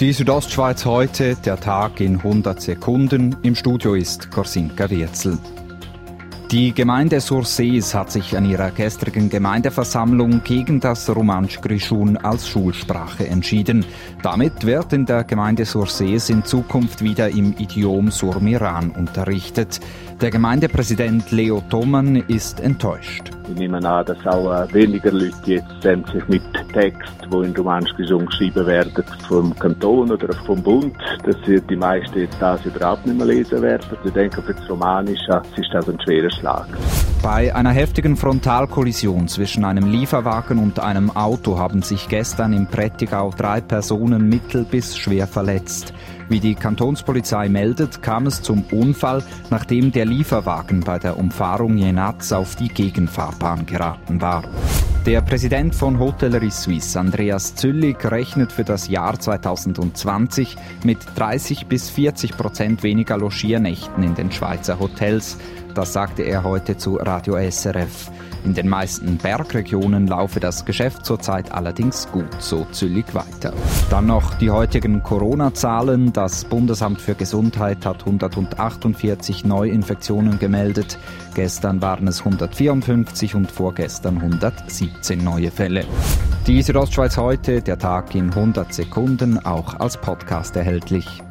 Die Südostschweiz heute, der Tag in 100 Sekunden. Im Studio ist Korsinka Wirzel. Die Gemeinde Sursees hat sich an ihrer gestrigen Gemeindeversammlung gegen das Romansch Grischun als Schulsprache entschieden. Damit wird in der Gemeinde Sursees in Zukunft wieder im Idiom Surmiran unterrichtet. Der Gemeindepräsident Leo Thoman ist enttäuscht. Ich nehme an, dass auch äh, weniger Leute jetzt sich mit Text, die in gesungen geschrieben werden, vom Kanton oder vom Bund, dass die meisten jetzt das überhaupt nicht mehr lesen werden. Ich denke, für das Romanische ist das ein schwerer Schlag. Bei einer heftigen Frontalkollision zwischen einem Lieferwagen und einem Auto haben sich gestern im Prättigau drei Personen mittel bis schwer verletzt. Wie die Kantonspolizei meldet, kam es zum Unfall, nachdem der Lieferwagen bei der Umfahrung Jenatz auf die Gegenfahrbahn geraten war. Der Präsident von Hotellerie Suisse, Andreas Züllig, rechnet für das Jahr 2020 mit 30 bis 40 Prozent weniger Logiernächten in den Schweizer Hotels. Das sagte er heute zu Radio SRF. In den meisten Bergregionen laufe das Geschäft zurzeit allerdings gut, so Züllig weiter. Dann noch die heutigen Corona-Zahlen. Das Bundesamt für Gesundheit hat 148 Neuinfektionen gemeldet. Gestern waren es 154 und vorgestern 117 neue Fälle. Die Südostschweiz heute, der Tag in 100 Sekunden, auch als Podcast erhältlich.